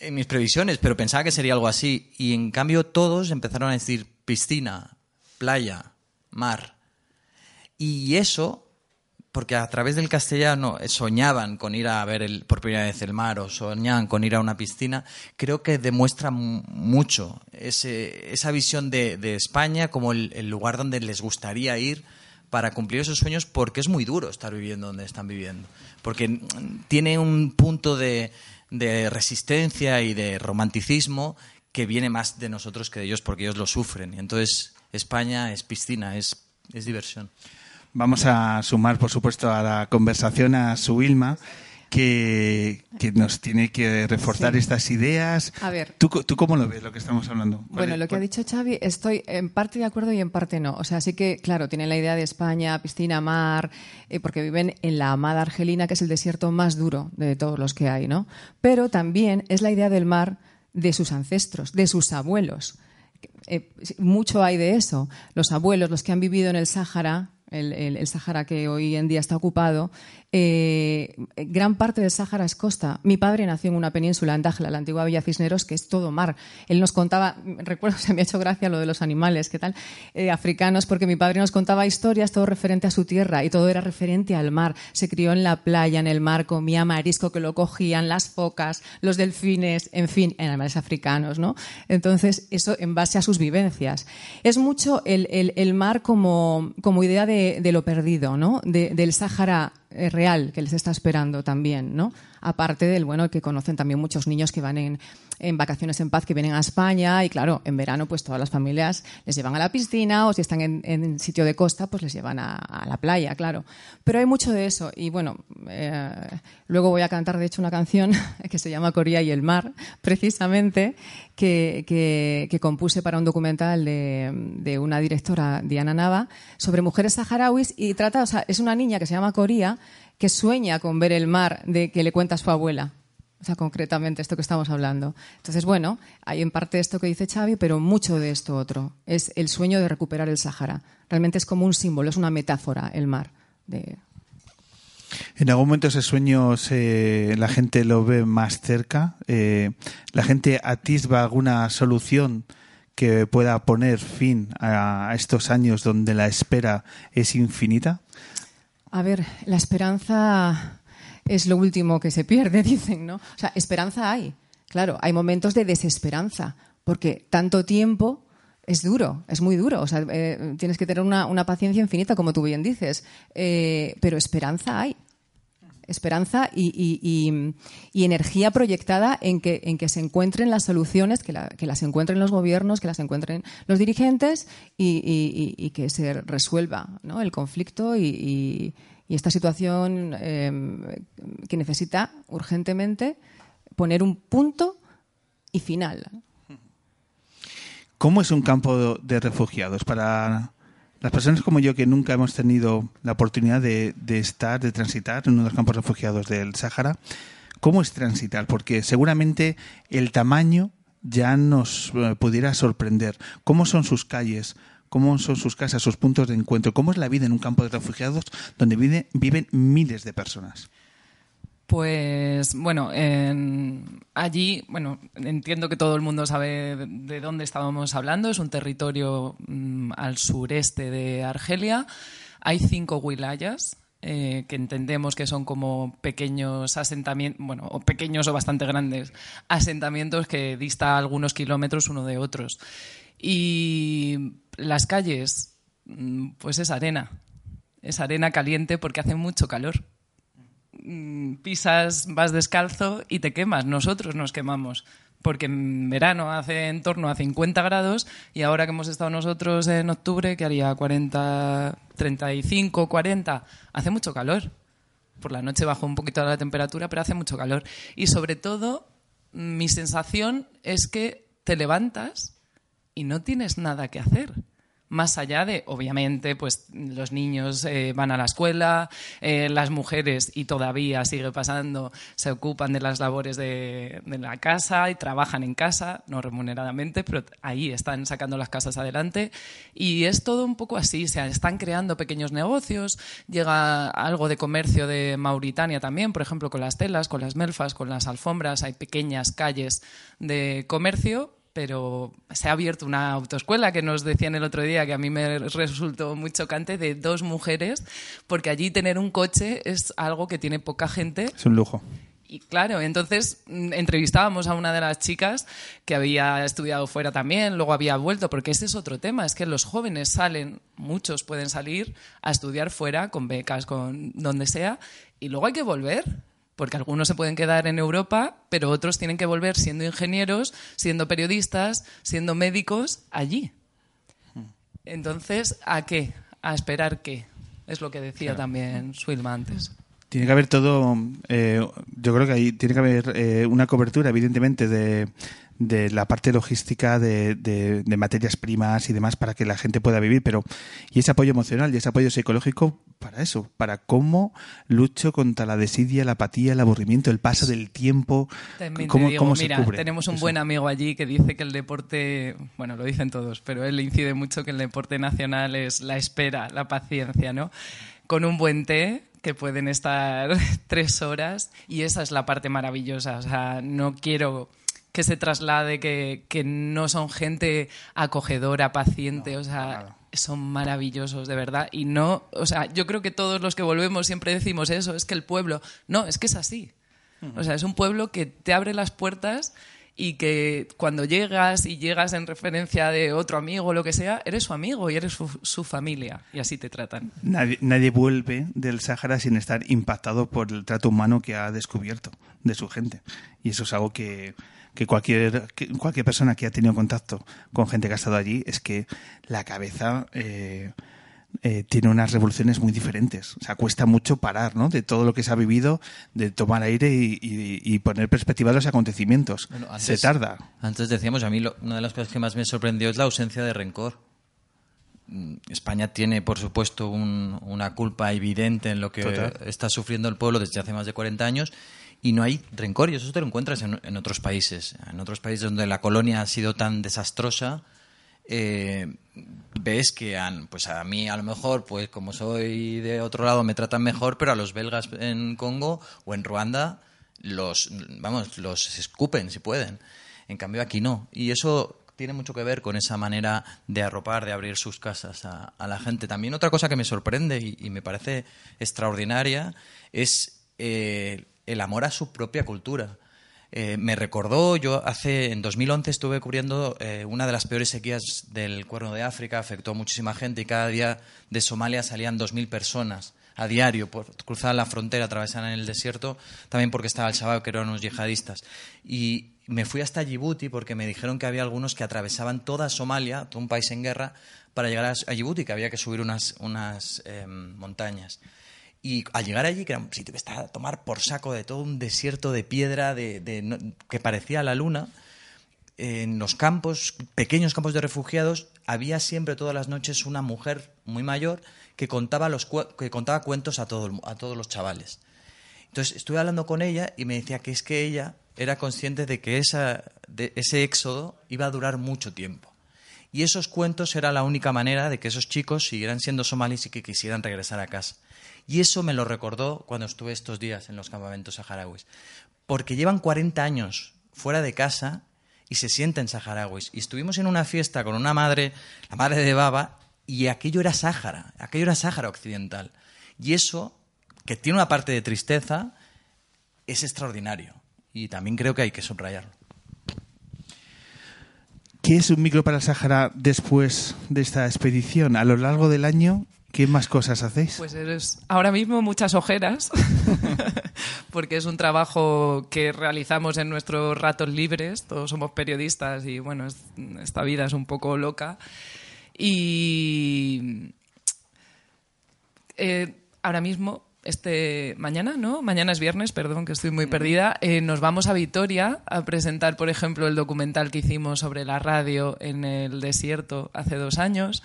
en mis previsiones, pero pensaba que sería algo así. Y en cambio, todos empezaron a decir piscina, playa, mar. Y eso porque a través del castellano soñaban con ir a ver el, por primera vez el mar o soñaban con ir a una piscina, creo que demuestra mucho ese, esa visión de, España como el, lugar donde les gustaría ir para cumplir esos sueños, porque es muy duro estar viviendo donde están viviendo, porque tiene un punto de, de resistencia y de romanticismo que viene más de nosotros que de ellos, porque ellos lo sufren. Entonces España es piscina, es diversión. Vamos a sumar, por supuesto, a la conversación a su Ilma. Que, nos tiene que reforzar estas ideas. A ver. ¿Tú, ¿Tú, cómo lo ves lo que estamos hablando? Bueno, lo que ha dicho Xavi, estoy en parte de acuerdo y en parte no. O sea, sí que, claro, tienen la idea de España, piscina, mar, eh, porque viven en la amada Argelina, que es el desierto más duro de todos los que hay, ¿no? Pero también es la idea del mar de sus ancestros, de sus abuelos. Eh, mucho hay de eso. Los abuelos, los que han vivido en el Sáhara, el, el, el Sáhara que hoy en día está ocupado, eh, gran parte del Sáhara es costa. Mi padre nació en una península, en Dajla, la antigua Villa Cisneros, que es todo mar. Él nos contaba, recuerdo, se me ha hecho gracia lo de los animales, ¿qué tal? Eh, africanos, porque mi padre nos contaba historias, todo referente a su tierra y todo era referente al mar. Se crió en la playa, en el mar, comía marisco que lo cogían, las focas, los delfines, en fin, animales africanos, ¿no? Entonces, eso en base a sus vivencias. Es mucho el, el, el mar como, como idea de, de, lo perdido, ¿no? De, del Sáhara real que les está esperando también, ¿no? Aparte del bueno que conocen también muchos niños que van en, vacaciones en paz, que vienen a España y claro, en verano pues todas las familias les llevan a la piscina o si están en, sitio de costa pues les llevan a, la playa, claro. Pero hay mucho de eso y bueno, eh, luego voy a cantar de hecho una canción que se llama Corea y el mar, precisamente, que, que, que compuse para un documental de, de, una directora, Diana Nava, sobre mujeres saharauis y trata, o sea, es una niña que se llama Corea que sueña con ver el mar de que le cuenta a su abuela. O sea, concretamente esto que estamos hablando. Entonces, bueno, hay en parte esto que dice Xavi, pero mucho de esto otro. Es el sueño de recuperar el Sáhara. Realmente es como un símbolo, es una metáfora el mar. De... En algún momento ese sueño se, la gente lo ve más cerca. Eh, la gente atisba alguna solución que pueda poner fin a estos años donde la espera es infinita. A ver, la esperanza es lo último que se pierde, dicen, ¿no? O sea, esperanza hay. Claro, hay momentos de desesperanza, porque tanto tiempo es duro, es muy duro. O sea, eh, tienes que tener una, una, paciencia infinita, como tú bien dices. Eh, pero esperanza hay. Esperanza y, energía proyectada en que, en que se encuentren las soluciones, que, la, que, las encuentren los gobiernos, que las encuentren los dirigentes y, que se resuelva el conflicto y, esta situación eh, que necesita urgentemente poner un punto y final. ¿Cómo es un campo de refugiados para las personas como yo que nunca hemos tenido la oportunidad de, estar, de transitar en uno de los campos refugiados del Sáhara, ¿cómo es transitar? Porque seguramente el tamaño ya nos eh, pudiera sorprender. ¿Cómo son sus calles? ¿Cómo son sus casas, sus puntos de encuentro? ¿Cómo es la vida en un campo de refugiados donde vive, viven miles de personas? Pues bueno, en, allí, bueno, entiendo que todo el mundo sabe de, de dónde estábamos hablando. Es un territorio mmm, al sureste de Argelia. Hay cinco wilayas, eh, que entendemos que son como pequeños asentamientos, bueno, o pequeños o bastante grandes asentamientos que dista algunos kilómetros uno de otros. Y las calles, pues es arena. Es arena caliente porque hace mucho calor pisas, vas descalzo y te quemas. Nosotros nos quemamos. Porque en verano hace en torno a 50 grados y ahora que hemos estado nosotros en octubre, que haría 40, 35, 40, hace mucho calor. Por la noche bajó un poquito la temperatura, pero hace mucho calor. Y sobre todo, mi sensación es que te levantas y no tienes nada que hacer más allá de, obviamente, pues los niños eh, van a la escuela, eh, las mujeres, y todavía sigue pasando, se ocupan de las labores de, de, la casa y trabajan en casa, no remuneradamente, pero ahí están sacando las casas adelante. Y es todo un poco así, se están creando pequeños negocios, llega algo de comercio de Mauritania también, por ejemplo, con las telas, con las melfas, con las alfombras, hay pequeñas calles de comercio, pero se ha abierto una autoescuela que nos decían el otro día, que a mí me resultó muy chocante, de dos mujeres, porque allí tener un coche es algo que tiene poca gente. Es un lujo. Y claro, entonces mm, entrevistábamos a una de las chicas que había estudiado fuera también, luego había vuelto, porque ese es otro tema, es que los jóvenes salen, muchos pueden salir a estudiar fuera, con becas, con donde sea, y luego hay que volver porque algunos se pueden quedar en Europa, pero otros tienen que volver siendo ingenieros, siendo periodistas, siendo médicos allí. Entonces, ¿a qué? ¿A esperar qué? Es lo que decía claro. también Swilma antes. Tiene que haber todo, eh, yo creo que ahí tiene que haber eh, una cobertura, evidentemente, de, de la parte logística de, de, de materias primas y demás para que la gente pueda vivir, pero y ese apoyo emocional y ese apoyo psicológico para eso, para cómo lucho contra la desidia, la apatía, el aburrimiento, el paso del tiempo, También te cómo, digo, cómo se cubre. tenemos un eso. buen amigo allí que dice que el deporte, bueno, lo dicen todos, pero él le incide mucho que el deporte nacional es la espera, la paciencia, ¿no? Con un buen té que pueden estar tres horas y esa es la parte maravillosa. O sea, no quiero que se traslade que, que no son gente acogedora, paciente, o sea, son maravillosos, de verdad. Y no, o sea, yo creo que todos los que volvemos siempre decimos eso, es que el pueblo, no, es que es así. O sea, es un pueblo que te abre las puertas y que cuando llegas y llegas en referencia de otro amigo o lo que sea, eres su amigo y eres su, su familia y así te tratan. Nadie, nadie vuelve del Sáhara sin estar impactado por el trato humano que ha descubierto de su gente. Y eso es algo que, que cualquier, que cualquier persona que ha tenido contacto con gente que ha estado allí es que la cabeza eh, eh, tiene unas revoluciones muy diferentes. O sea, cuesta mucho parar, ¿no? De todo lo que se ha vivido, de tomar aire y, y- y poner perspectiva a los acontecimientos. Bueno, antes- se tarda. Antes decíamos, a mí lo- una de las cosas que más me sorprendió es la ausencia de rencor. Mm, España tiene, por supuesto, un- una culpa evidente en lo que Total. está sufriendo el pueblo desde hace más de 40 años y no hay rencor y eso te lo encuentras en, otros países. En otros países donde la colonia ha sido tan desastrosa, eh, ves que han, pues a mí a lo mejor, pues como soy de otro lado, me tratan mejor, pero a los belgas en Congo o en Ruanda los, vamos, los escupen si pueden. En cambio aquí no. Y eso tiene mucho que ver con esa manera de arropar, de abrir sus casas a, a la gente. También otra cosa que me sorprende y, y me parece extraordinaria es eh, el amor a su propia cultura. Eh, me recordó, yo hace, en 2011 estuve cubriendo eh, una de las peores sequías del Cuerno de África, afectó a muchísima gente y cada día de Somalia salían 2.000 personas a diario, por, cruzaban la frontera, atravesaban el desierto, también porque estaba el Shabab, que eran unos yihadistas. Y me fui hasta Djibouti porque me dijeron que había algunos que atravesaban toda Somalia, todo un país en guerra, para llegar a, Djibouti, que había que subir unas, unas em, montañas. Y al llegar allí, que era un sitio que estaba a tomar por saco de todo un desierto de piedra de, de- no- que parecía la luna, en los campos, pequeños campos de refugiados, había siempre todas las noches una mujer muy mayor que contaba, los, que contaba cuentos a, todo a todos los chavales. Entonces estuve hablando con ella y me decía que es que ella era consciente de que esa, de ese éxodo iba a durar mucho tiempo. Y esos cuentos era la única manera de que esos chicos siguieran siendo somalíes y que quisieran regresar a casa. Y eso me lo recordó cuando estuve estos días en los campamentos saharauis. Porque llevan 40 años fuera de casa y se sienten saharauis. Y estuvimos en una fiesta con una madre, la madre de Baba, y aquello era Sáhara, aquello era Sáhara occidental. Y eso, que tiene una parte de tristeza, es extraordinario. Y también creo que hay que subrayarlo. ¿Qué es un micro para el Sáhara después de esta expedición? A lo largo del año, ¿qué más cosas hacéis? Pues eres ahora mismo muchas ojeras, porque es un trabajo que realizamos en nuestros ratos libres, todos somos periodistas y bueno, es- esta vida es un poco loca. Y eh, ahora mismo, este mañana, ¿no? Mañana es viernes, perdón, que estoy muy perdida. eh, nos vamos a Vitoria a presentar, por ejemplo, el documental que hicimos sobre la radio en el desierto hace dos años.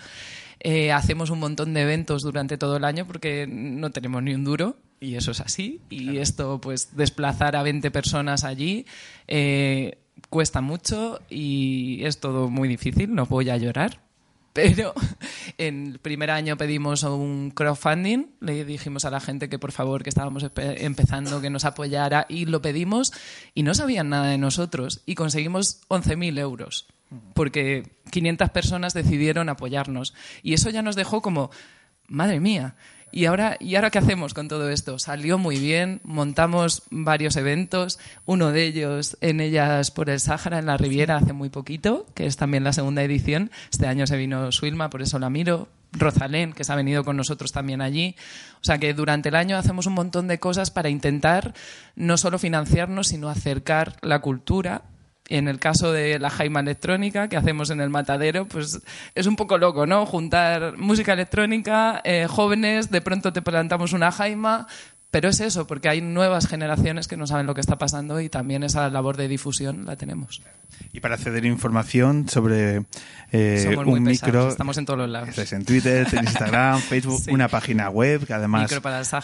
Eh, hacemos un montón de eventos durante todo el año porque no tenemos ni un duro y eso es así. Y esto, pues, desplazar a 20 personas allí eh, cuesta mucho y es todo muy difícil. No voy a llorar, pero en el primer año pedimos un crowdfunding, le dijimos a la gente que por favor, que estábamos empe- empezando, que nos apoyara y lo pedimos y no sabían nada de nosotros y conseguimos 11.000 euros porque 500 personas decidieron apoyarnos y eso ya nos dejó como, madre mía. ¿Y ahora, ¿Y ahora qué hacemos con todo esto? Salió muy bien, montamos varios eventos, uno de ellos en Ellas por el Sáhara, en la Riviera, hace muy poquito, que es también la segunda edición. Este año se vino Suilma, por eso la miro. Rosalén, que se ha venido con nosotros también allí. O sea que durante el año hacemos un montón de cosas para intentar no solo financiarnos, sino acercar la cultura en el caso de la jaima electrónica que hacemos en el matadero, pues es un poco loco, ¿no? Juntar música electrónica, eh, jóvenes, de pronto te plantamos una jaima, pero es eso, porque hay nuevas generaciones que no saben lo que está pasando y también esa labor de difusión la tenemos. Y para acceder a información sobre eh, Somos muy un pesados, micro, estamos en todos los lados. estáis en Twitter, en Instagram, Facebook, Sí. una página web que además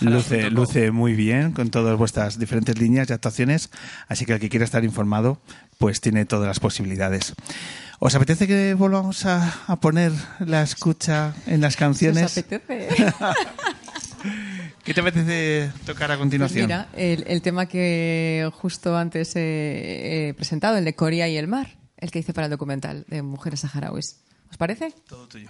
luce, luce muy bien con todas vuestras diferentes líneas y actuaciones. Así que el que quiera estar informado, pues tiene todas las posibilidades. ¿Os apetece que volvamos a, a poner la escucha en las ¿Os canciones? apetece? ¿Qué te apetece tocar a Pues continuación? mira, el, el tema que justo antes he, he presentado, el de Corea y el mar, el que hice para el documental de mujeres saharauis. ¿Os parece? Todo tuyo.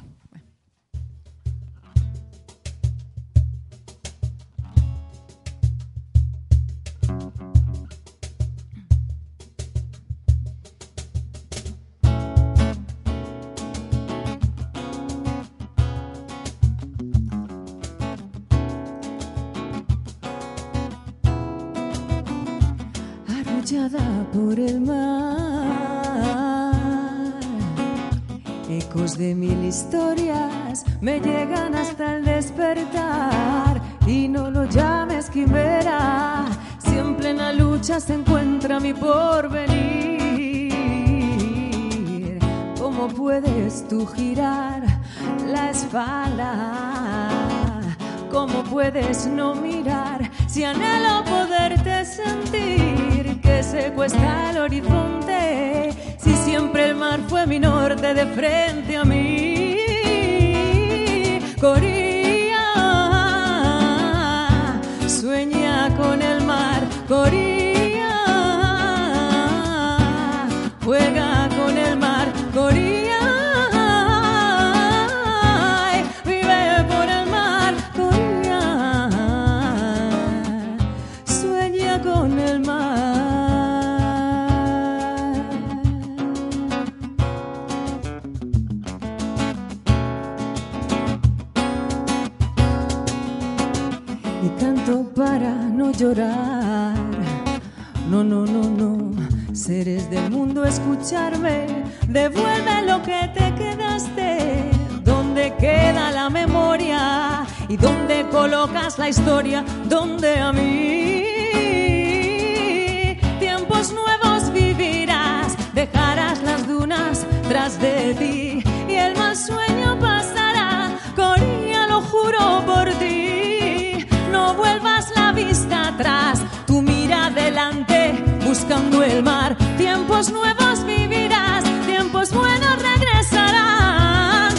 Por el mar. Ecos de mil historias me llegan hasta el despertar y no lo llames quimera, siempre en la lucha se encuentra mi porvenir. ¿Cómo puedes tú girar la espalda? ¿Cómo puedes no mirar si anhelo poderte sentir que se cuesta el horizonte? Si siempre el mar fue mi norte de frente a mí. Coría, sueña con el mar. Coría, juega No, no, no, no, seres del mundo, escucharme. Devuelve lo que te quedaste. ¿Dónde queda la memoria? ¿Y dónde colocas la historia? ¿Dónde a mí? Tiempos nuevos vivirás, dejarás las dunas tras de ti y el mal sueño pasará. Coría, lo juro por ti. No vuelvas la vista atrás, tú mira adelante buscando el mar. Tiempos nuevos vivirás, tiempos buenos regresarán.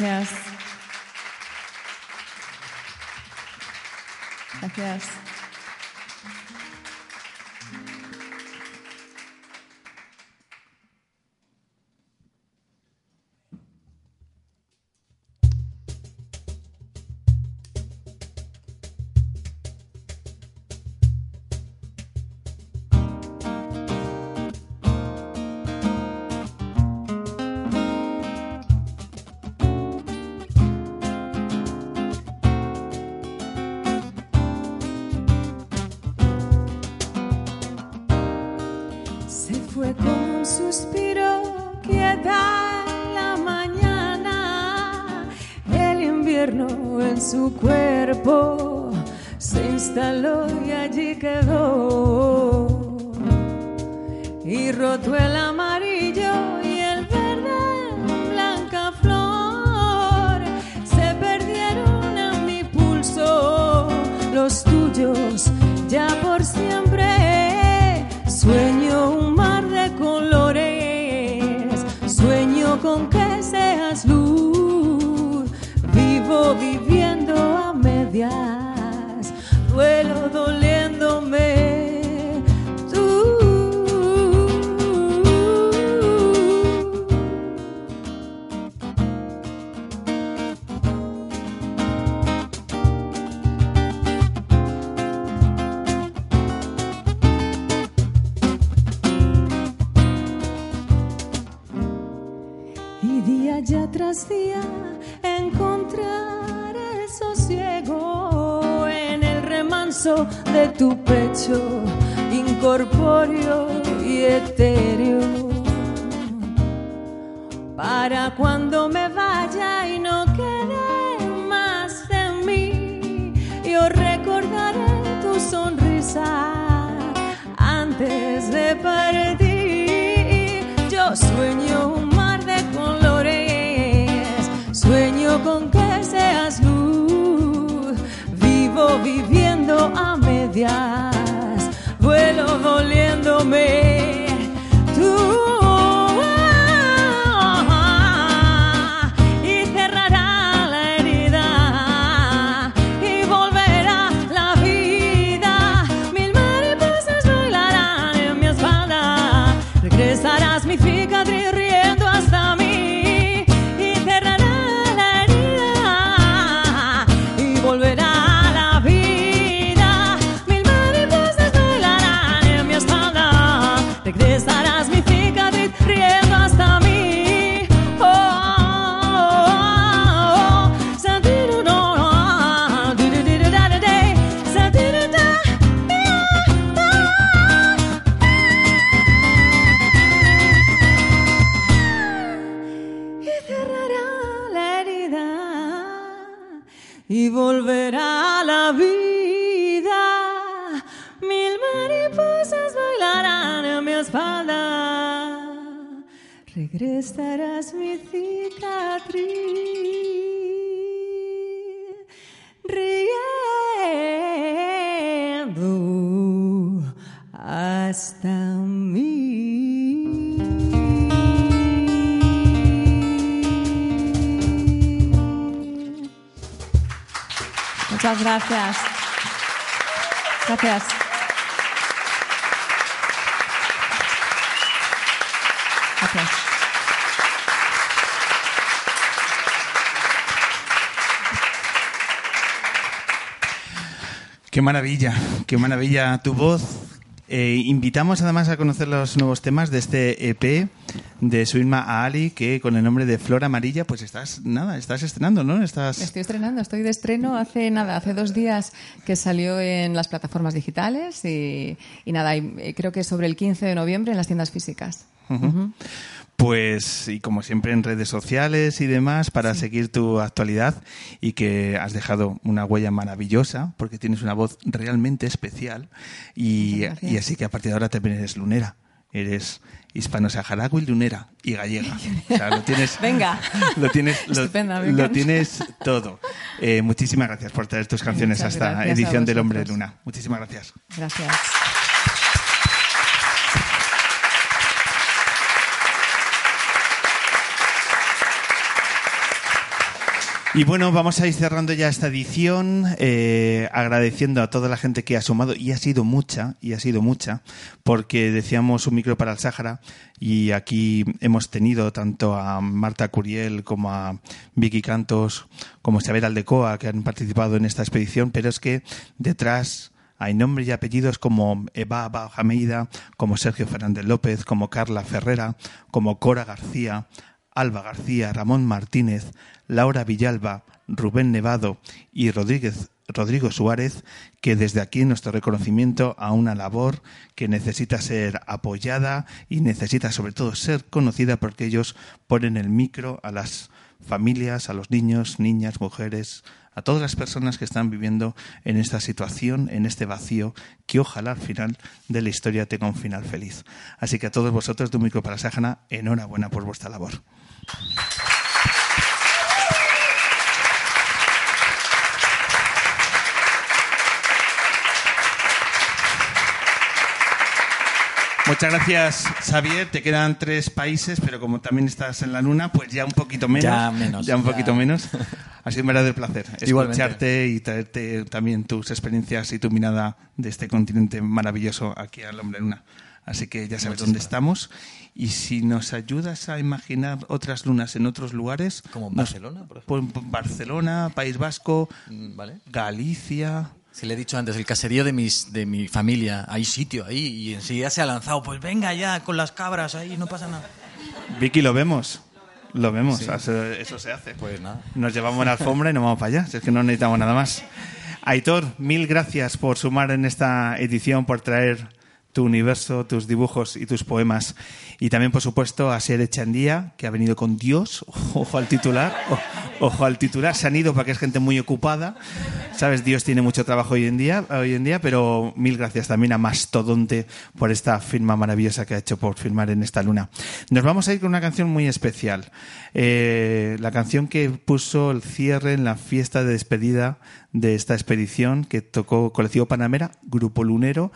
Gracias. Su cuerpo se instaló y allí quedó. Y roto el amarillo antes Muchas gracias. Gracias. Gracias. Qué maravilla, qué maravilla tu voz. Eh, invitamos además a conocer los nuevos temas de este EP de Suilma a Ali, que con el nombre de Flor Amarilla, pues estás, nada, estás estrenando, ¿no? Estás... Estoy estrenando, estoy de estreno hace nada, hace dos días que salió en las plataformas digitales y, y nada, y, eh, creo que sobre el 15 de noviembre en las tiendas físicas. Pues, y como siempre en redes sociales y demás, para seguir tu actualidad y que has dejado una huella maravillosa, porque tienes una voz realmente especial y, y así que a partir de ahora también eres lunera. Eres hispano-saharaui, lunera y gallega. O sea, lo tienes, Venga. lo tienes, lo, tienes todo. Eh, muchísimas gracias por traer tus canciones Muchas a esta gracias a edición del Hombre. Luna. Muchísimas gracias. Gracias. Y bueno, vamos a ir cerrando ya esta edición, eh, agradeciendo a toda la gente que ha sumado, y ha sido mucha, y ha sido mucha, porque decíamos un micro para el Sáhara, y aquí hemos tenido tanto a Marta Curiel como a Vicky Cantos, como Isabel Aldecoa, que han participado en esta expedición, pero es que detrás hay nombres y apellidos como Eva Bajameida, como Sergio Fernández López, como Carla Ferrera, como Cora García, Alba García, Ramón Martínez, Laura Villalba, Rubén Nevado y Rodríguez Rodrigo Suárez, que desde aquí nuestro reconocimiento a una labor que necesita ser apoyada y necesita sobre todo ser conocida porque ellos ponen el micro a las familias, a los niños, niñas, mujeres, a todas las personas que están viviendo en esta situación, en este vacío, que ojalá al final de la historia tenga un final feliz. Así que a todos vosotros micro para Sájana, enhorabuena por vuestra labor. Muchas gracias, Xavier. Te quedan tres países, pero como también estás en la luna, pues ya un poquito menos. Ya menos, Ya un ya. poquito menos. Ha sido un verdadero placer Igualmente. escucharte y traerte también tus experiencias y tu mirada de este continente maravilloso aquí al Hombre Luna. Así que ya sabes dónde estamos. Y si nos ayudas a imaginar otras lunas en otros lugares. Como en Barcelona, por ejemplo. pues, Barcelona, País Vasco, Mm, ¿Vale? Galicia. Si le he dicho antes, el caserío de, mis, de mi familia, hay sitio ahí y enseguida se ha lanzado, pues venga ya con las cabras ahí, no pasa nada. Vicky, lo vemos. Lo vemos. Eso, eso se hace. Pues nada. Nos llevamos la alfombra y nos vamos para allá. Si es que no necesitamos nada más. Aitor, mil gracias por sumar en esta edición, por traer tu universo, tus dibujos y tus poemas. Y también, por supuesto, a Ser Echandía, que ha venido con Dios. Ojo al titular. Ojo al titular. Se han ido porque es gente muy ocupada. Sabes, Dios tiene mucho trabajo hoy en día, hoy en día, pero mil gracias también a Mastodonte por esta firma maravillosa que ha hecho por firmar en esta luna. Nos vamos a ir con una canción muy especial. Eh, la canción que puso el cierre en la fiesta de despedida de esta expedición que tocó Colectivo Panamera, Grupo Lunero,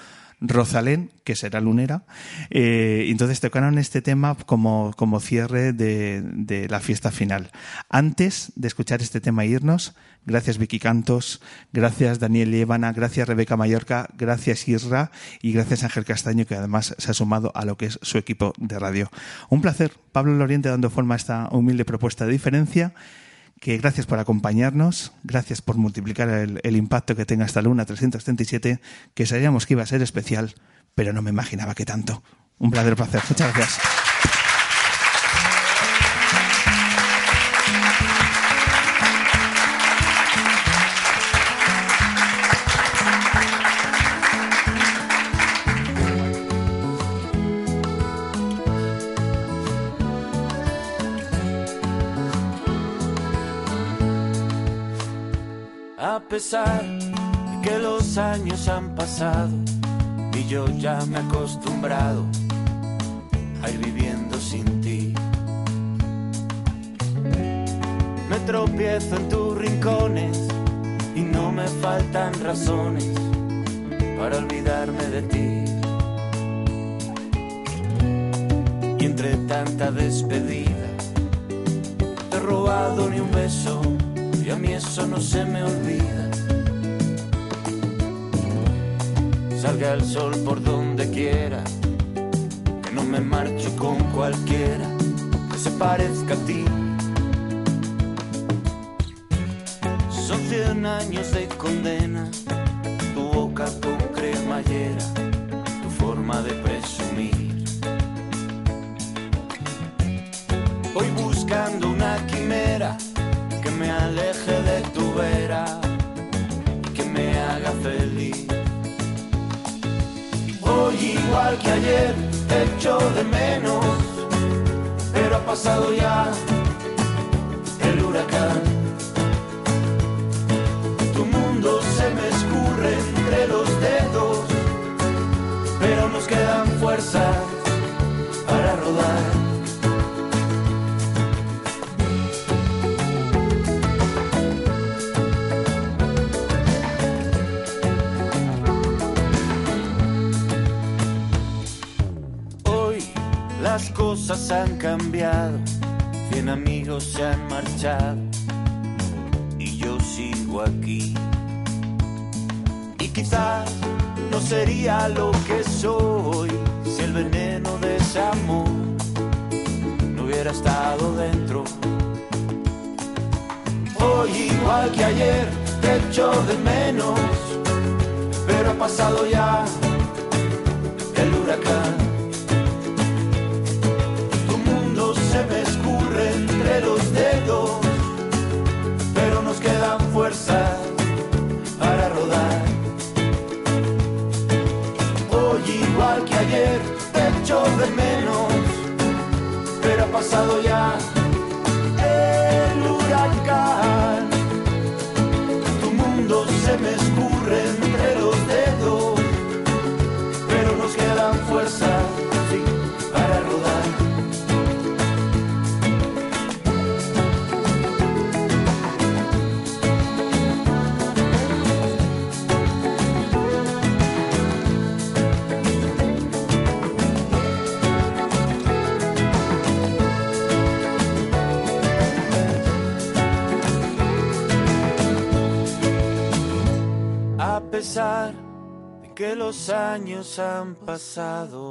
Rosalén, que será lunera. Eh, entonces tocaron este tema como, como cierre de, de la fiesta final. Antes de escuchar este tema e irnos, gracias Vicky Cantos, gracias Daniel Llévana, gracias Rebeca Mallorca, gracias Isra y gracias Ángel Castaño, que además se ha sumado a lo que es su equipo de radio. Un placer, Pablo Loriente dando forma a esta humilde propuesta de diferencia que gracias por acompañarnos, gracias por multiplicar el, impacto que tenga esta luna 337, que sabíamos que iba a ser especial, pero no me imaginaba que tanto. Un verdadero placer. Muchas gracias. Yo ya para rodar. Hoy las cosas han cambiado, cien amigos se han marchado y yo sigo aquí. Y quizás no sería lo que soy veneno de ese amor no hubiera estado dentro. Hoy igual que ayer te echo de menos, pero ha pasado ya mucho de menos, pero ha pasado ya. Pesar de que los años han pasado,